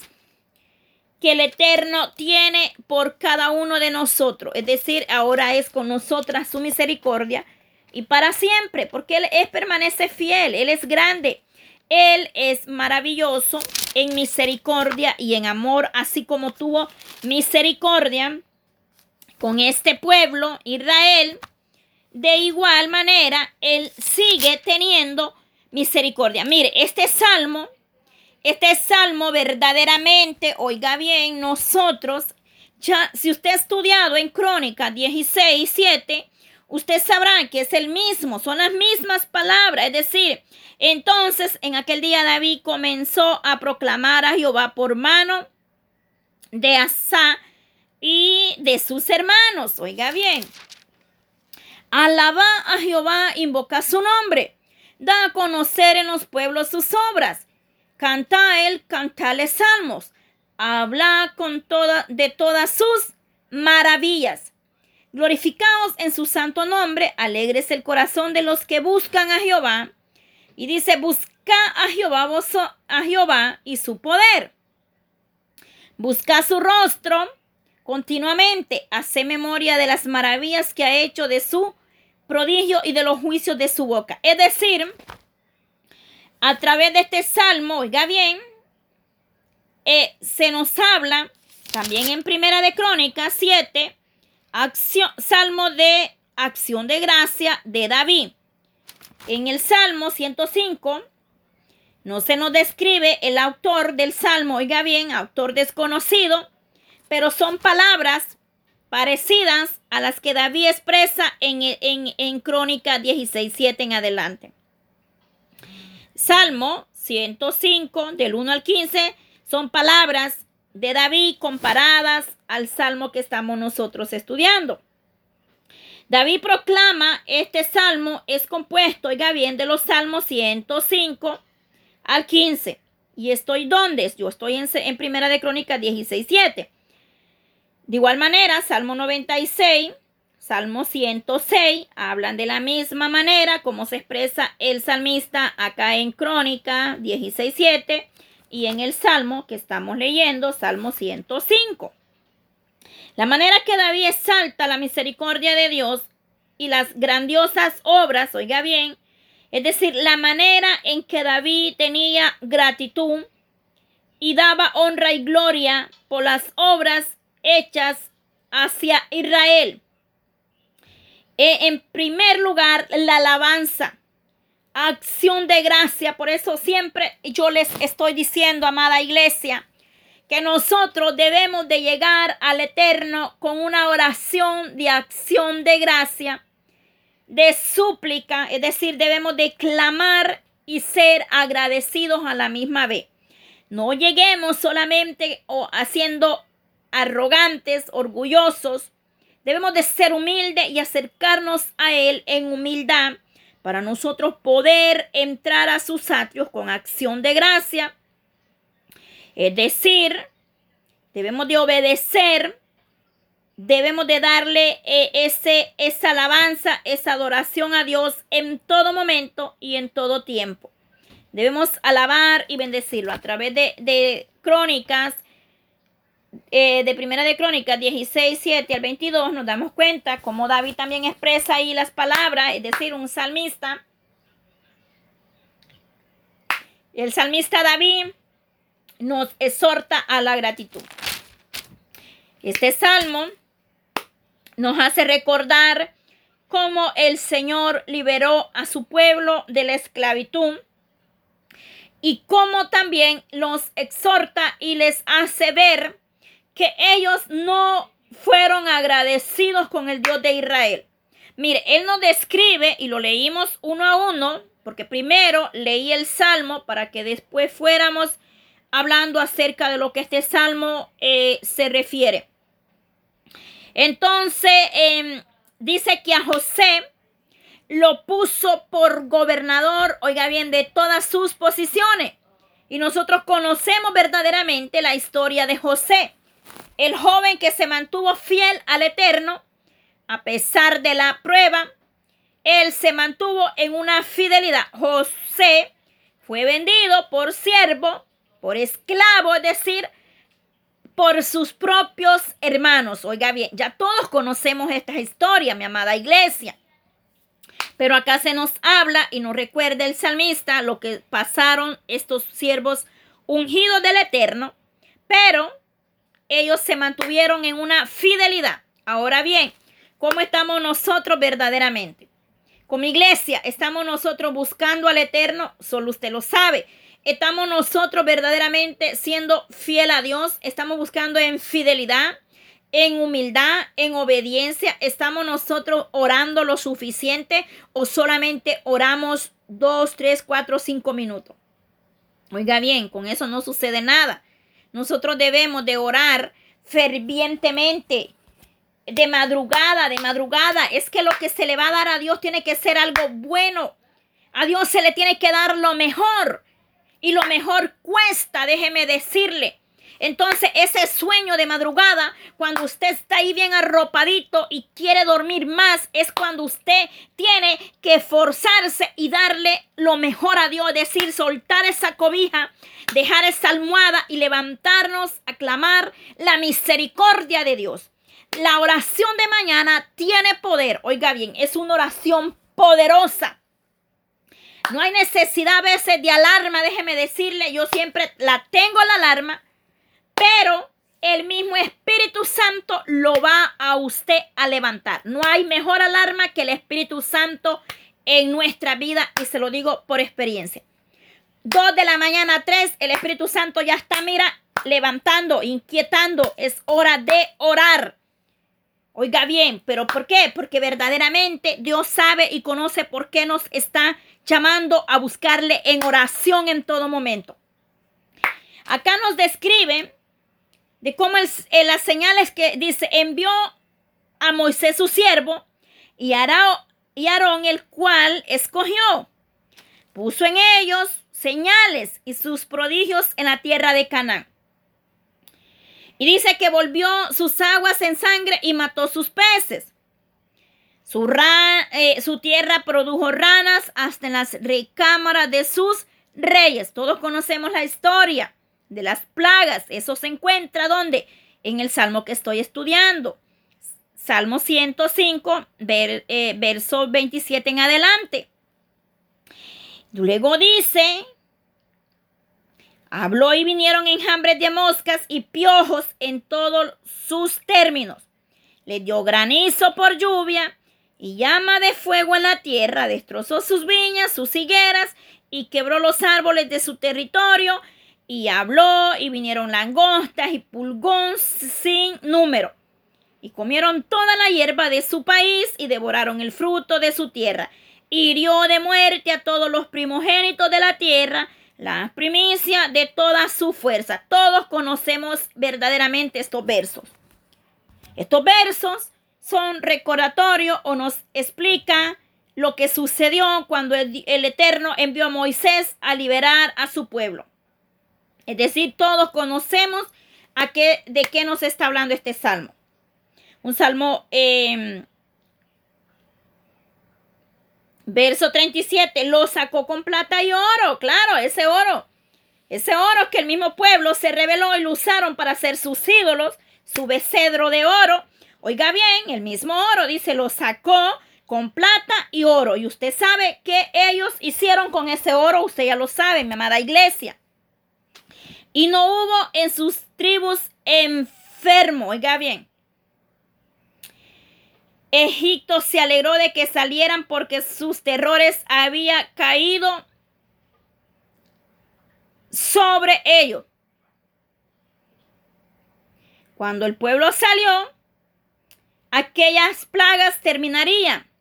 que el Eterno tiene por cada uno de nosotros. Es decir, ahora es con nosotras su misericordia y para siempre, porque Él es, permanece fiel, Él es grande, Él es maravilloso en misericordia y en amor, así como tuvo misericordia con este pueblo, Israel. De igual manera, Él sigue teniendo misericordia. Mire, este salmo este salmo verdaderamente, oiga bien, nosotros, ya, si usted ha estudiado en Crónica 16, 7, usted sabrá que es el mismo, son las mismas palabras. Es decir, entonces en aquel día David comenzó a proclamar a Jehová por mano de Asa y de sus hermanos. Oiga bien, alaba a Jehová, invoca su nombre, da a conocer en los pueblos sus obras Canta él, cantale salmos. Habla con toda, de todas sus maravillas. Glorificaos en su santo nombre, alegres el corazón de los que buscan a Jehová. Y dice, busca a Jehová, a Jehová y su poder. Busca su rostro continuamente. Hace memoria de las maravillas que ha hecho de su prodigio y de los juicios de su boca. Es decir, a través de este salmo, oiga bien, eh, se nos habla también en Primera de Crónicas 7, salmo de acción de gracia de David. En el Salmo 105 no se nos describe el autor del Salmo, oiga bien, autor desconocido, pero son palabras parecidas a las que David expresa en, en, en Crónica 16, 7 en adelante. Salmo 105, del 1 al 15, son palabras de David comparadas al salmo que estamos nosotros estudiando. David proclama, este salmo es compuesto, oiga bien, de los salmos 105 al 15. ¿Y estoy dónde? Yo estoy en, en Primera de Crónicas 16, 7. De igual manera, Salmo 96, Salmo 106 hablan de la misma manera como se expresa el salmista acá en Crónica 16.7 y en el Salmo que estamos leyendo, Salmo 105. La manera que David exalta la misericordia de Dios y las grandiosas obras, oiga bien, es decir, la manera en que David tenía gratitud y daba honra y gloria por las obras hechas hacia Israel. Eh, en primer lugar, la alabanza, acción de gracia. Por eso siempre yo les estoy diciendo, amada iglesia, que nosotros debemos de llegar al Eterno con una oración de acción de gracia, de súplica, es decir, debemos de clamar y ser agradecidos a la misma vez. No lleguemos solamente o haciendo arrogantes, orgullosos, Debemos de ser humildes y acercarnos a Él en humildad para nosotros poder entrar a sus atrios con acción de gracia. Es decir, debemos de obedecer, debemos de darle eh, ese, esa alabanza, esa adoración a Dios en todo momento y en todo tiempo. Debemos alabar y bendecirlo a través de, de crónicas eh, de Primera de Crónicas 16, 7 al 22 nos damos cuenta cómo David también expresa ahí las palabras, es decir, un salmista. El salmista David nos exhorta a la gratitud. Este salmo nos hace recordar cómo el Señor liberó a su pueblo de la esclavitud y cómo también los exhorta y les hace ver que ellos no fueron agradecidos con el Dios de Israel. Mire, Él nos describe y lo leímos uno a uno, porque primero leí el Salmo para que después fuéramos hablando acerca de lo que este Salmo eh, se refiere. Entonces, em, dice que a José lo puso por gobernador, oiga bien, de todas sus posiciones. Y nosotros conocemos verdaderamente la historia de José, el joven que se mantuvo fiel al Eterno a pesar de la prueba. Él se mantuvo en una fidelidad. José fue vendido por siervo, por esclavo, es decir, por sus propios hermanos. Oiga bien, ya todos conocemos esta historia, mi amada iglesia. Pero acá se nos habla y nos recuerda el salmista lo que pasaron estos siervos ungidos del Eterno, pero ellos se mantuvieron en una fidelidad. Ahora bien, ¿cómo estamos nosotros verdaderamente? Como iglesia, ¿estamos nosotros buscando al Eterno? Solo usted lo sabe. ¿Estamos nosotros verdaderamente siendo fiel a Dios? ¿Estamos buscando en fidelidad? en humildad, en obediencia, estamos nosotros orando lo suficiente o solamente oramos dos, tres, cuatro, cinco minutos. Oiga bien, con eso no sucede nada. Nosotros debemos de orar fervientemente, de madrugada, de madrugada. Es que lo que se le va a dar a Dios tiene que ser algo bueno. A Dios se le tiene que dar lo mejor. Y lo mejor cuesta, déjeme decirle. Entonces, ese sueño de madrugada, cuando usted está ahí bien arropadito y quiere dormir más, es cuando usted tiene que forzarse y darle lo mejor a Dios, decir, soltar esa cobija, dejar esa almohada y levantarnos a clamar la misericordia de Dios. La oración de mañana tiene poder. Oiga bien, es una oración poderosa. No hay necesidad a veces de alarma, déjeme decirle, yo siempre la tengo la alarma pero el mismo Espíritu Santo lo va a usted a levantar. No hay mejor alarma que el Espíritu Santo en nuestra vida y se lo digo por experiencia. Dos de la mañana, tres, el Espíritu Santo ya está, mira, levantando, inquietando. Es hora de orar. Oiga bien, pero ¿por qué? Porque verdaderamente Dios sabe y conoce por qué nos está llamando a buscarle en oración en todo momento. Acá nos describe de cómo el, las señales que dice, envió a Moisés su siervo y, y Aarón el cual escogió. Puso en ellos señales y sus prodigios en la tierra de Canaán. Y dice que volvió sus aguas en sangre y mató sus peces. Su, eh, su tierra produjo ranas hasta en las recámaras de sus reyes. Todos conocemos la historia de las plagas. Eso se encuentra donde? En el salmo que estoy estudiando. Salmo 105, eh, verso 27 en adelante. Luego dice, habló y vinieron enjambres de moscas y piojos en todos sus términos. Le dio granizo por lluvia y llama de fuego en la tierra, destrozó sus viñas, sus higueras y quebró los árboles de su territorio y habló y vinieron langostas y pulgón sin número. Y comieron toda la hierba de su país y devoraron el fruto de su tierra. Hirió de muerte a todos los primogénitos de la tierra, la primicia de toda su fuerza. Todos conocemos verdaderamente estos versos. Estos versos son recordatorios o nos explica lo que sucedió cuando el, el Eterno envió a Moisés a liberar a su pueblo. Es decir, todos conocemos a qué, de qué nos está hablando este salmo. Un salmo, em, verso 37, lo sacó con plata y oro, claro, ese oro. Ese oro que el mismo pueblo se reveló y lo usaron para hacer sus ídolos, su becedro de oro. Oiga bien, el mismo oro, dice, lo sacó con plata y oro. Y usted sabe qué ellos hicieron con ese oro, usted ya lo sabe, mi amada iglesia. Y no hubo en sus tribus enfermo. Oiga bien. Egipto se alegró de que salieran porque sus terrores había caído sobre ellos. Cuando el pueblo salió, aquellas plagas terminarían.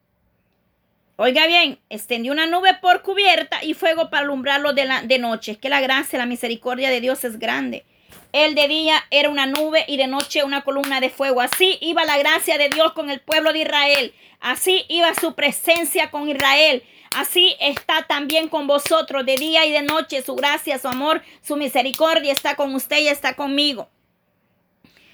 Oiga bien, extendió una nube por cubierta y fuego para alumbrarlo de, de noche. Es que la gracia, la misericordia de Dios es grande. El de día era una nube y de noche una columna de fuego. Así iba la gracia de Dios con el pueblo de Israel. Así iba su presencia con Israel. Así está también con vosotros de día y de noche. Su gracia, su amor, su misericordia está con usted y está conmigo.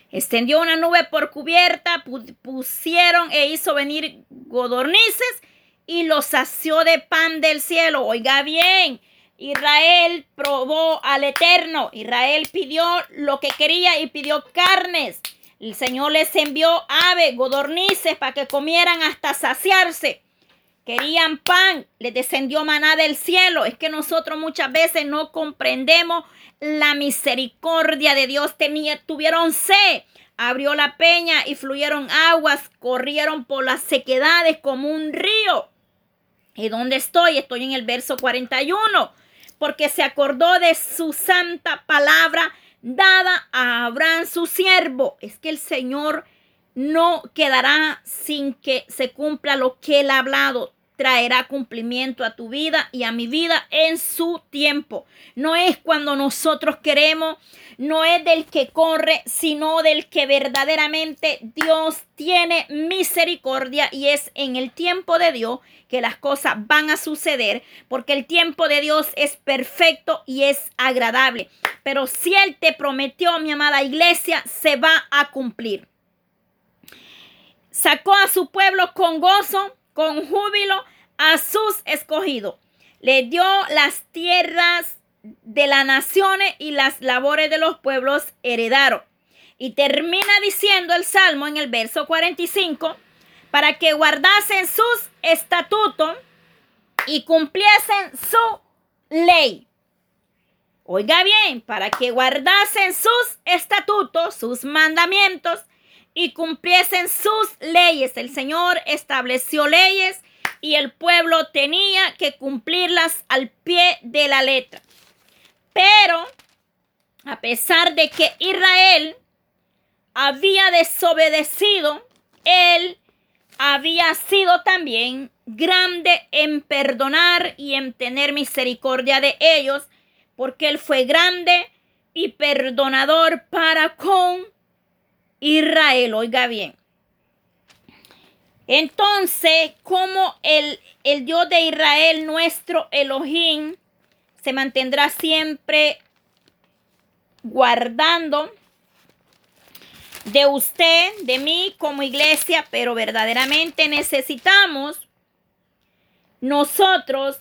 Extendió una nube por cubierta, pusieron e hizo venir godornices y los sació de pan del cielo. Oiga bien, Israel probó al Eterno. Israel pidió lo que quería y pidió carnes. El Señor les envió aves, godornices para que comieran hasta saciarse. Querían pan, les descendió maná del cielo. Es que nosotros muchas veces no comprendemos la misericordia de Dios. tuvieron sed, abrió la peña y fluyeron aguas, corrieron por las sequedades como un río. ¿Y dónde estoy? Estoy en el verso 41 porque se acordó de su santa palabra dada a Abraham su siervo. Es que el Señor no quedará sin que se cumpla lo que él ha hablado. Traerá cumplimiento a tu vida y a mi vida en su tiempo. No es cuando nosotros queremos, no es del que corre, sino del que verdaderamente Dios tiene misericordia y es en el tiempo de Dios que las cosas van a suceder, porque el tiempo de Dios es perfecto y es agradable. Pero si Él te prometió, mi amada iglesia, se va a cumplir. Sacó a su pueblo con gozo, con júbilo, a sus escogidos. Le dio las tierras de las naciones y las labores de los pueblos heredaron. Y termina diciendo el Salmo en el verso 45, para que guardasen sus estatutos y cumpliesen su ley. Oiga bien, para que guardasen sus estatutos, sus mandamientos y cumpliesen sus leyes. El Señor estableció leyes y el pueblo tenía que cumplirlas al pie de la letra. Pero, a pesar de que Israel había desobedecido, él había sido también grande en perdonar y en tener misericordia de ellos, porque él fue grande y perdonador para con Israel. Oiga bien. Entonces, como el, el Dios de Israel, nuestro Elohim, se mantendrá siempre guardando de usted, de mí como iglesia, pero verdaderamente necesitamos nosotros,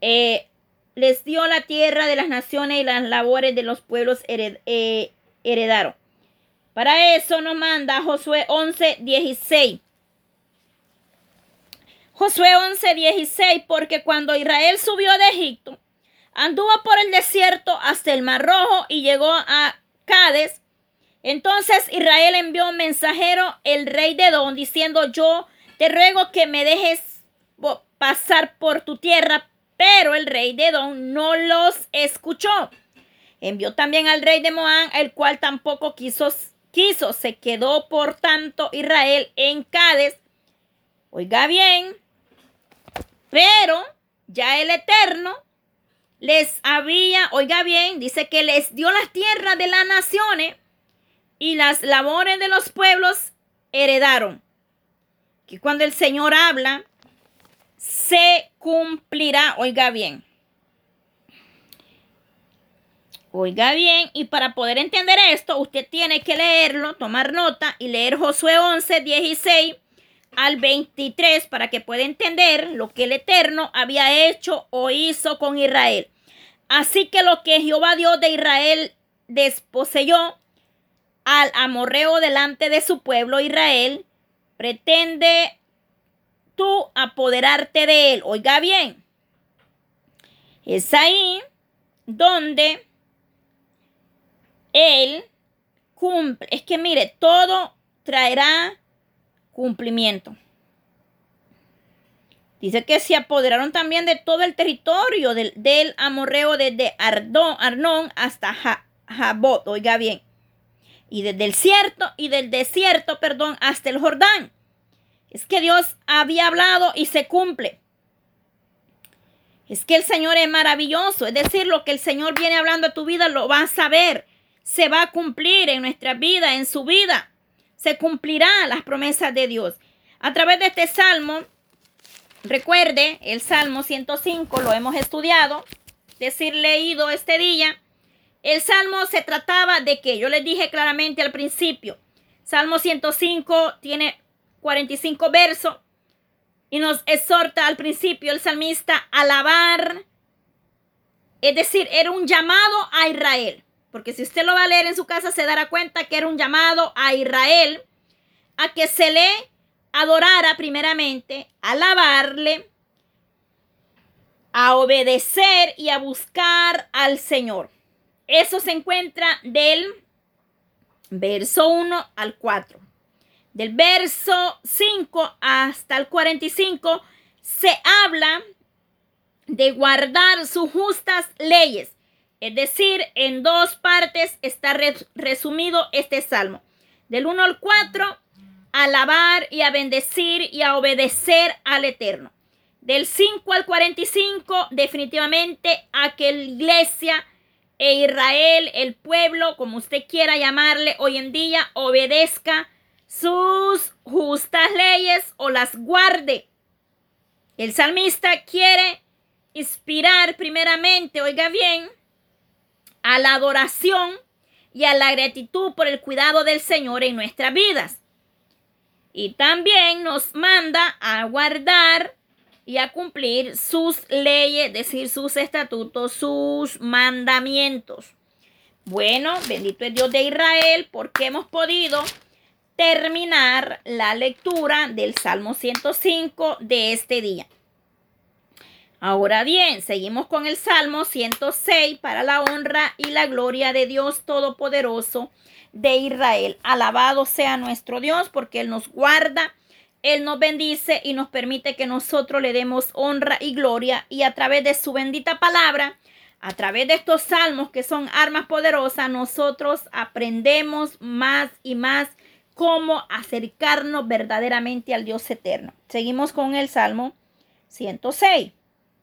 eh, les dio la tierra de las naciones y las labores de los pueblos eh, heredaron. Para eso nos manda Josué 11, 16. Josué 11, 16, porque cuando Israel subió de Egipto, anduvo por el desierto hasta el Mar Rojo y llegó a Cades. Entonces Israel envió un mensajero, el rey de Don, diciendo, yo te ruego que me dejes pasar por tu tierra, pero el rey de Don no los escuchó. Envió también al rey de Moán, el cual tampoco quiso, quiso. Se quedó, por tanto, Israel en Cades. Oiga bien, pero ya el Eterno les había, oiga bien, dice que les dio las tierras de las naciones y las labores de los pueblos heredaron. Que cuando el Señor habla, se cumplirá, oiga bien. Oiga bien, y para poder entender esto, usted tiene que leerlo, tomar nota y leer Josué 11, 16 al 23 para que pueda entender lo que el Eterno había hecho o hizo con Israel. Así que lo que Jehová Dios de Israel desposeyó al amorreo delante de su pueblo Israel, pretende tú apoderarte de él. Oiga bien, es ahí donde él cumple. Es que mire, todo traerá cumplimiento. Dice que se apoderaron también de todo el territorio del, amorreo desde Ardón, Arnón hasta Jabot, oiga bien. Y desde el cierto y del desierto, perdón, hasta el Jordán. Es que Dios había hablado y se cumple. Es que el Señor es maravilloso. Es decir, lo que el Señor viene hablando a tu vida lo vas a ver. Se va a cumplir en nuestra vida, en su vida. Se cumplirá las promesas de Dios. A través de este salmo, Recuerde, el Salmo 105 lo hemos estudiado, decir leído este día. El Salmo se trataba de que yo les dije claramente al principio, Salmo 105 tiene 45 versos y nos exhorta al principio el salmista a alabar, es decir, era un llamado a Israel, porque si usted lo va a leer en su casa se dará cuenta que era un llamado a Israel a que se le adorara primeramente, alabarle, a obedecer y a buscar al Señor. Eso se encuentra del verso 1 al 4. Del verso 5 hasta el 45 se habla de guardar sus justas leyes. Es decir, en dos partes está resumido este salmo. Del 1 al 4 alabar y a bendecir y a obedecer al Eterno. Del 5 al 45, definitivamente a que la iglesia e Israel, el pueblo, como usted quiera llamarle hoy en día, obedezca sus justas leyes o las guarde. El salmista quiere inspirar primeramente, oiga bien, a la adoración y a la gratitud por el cuidado del Señor en nuestras vidas. Y también nos manda a guardar y a cumplir sus leyes, es decir, sus estatutos, sus mandamientos. Bueno, bendito es Dios de Israel porque hemos podido terminar la lectura del Salmo 105 de este día. Ahora bien, seguimos con el Salmo 106 para la honra y la gloria de Dios Todopoderoso de Israel. Alabado sea nuestro Dios porque Él nos guarda, Él nos bendice y nos permite que nosotros le demos honra y gloria y a través de su bendita palabra, a través de estos salmos que son armas poderosas, nosotros aprendemos más y más cómo acercarnos verdaderamente al Dios eterno. Seguimos con el Salmo 106.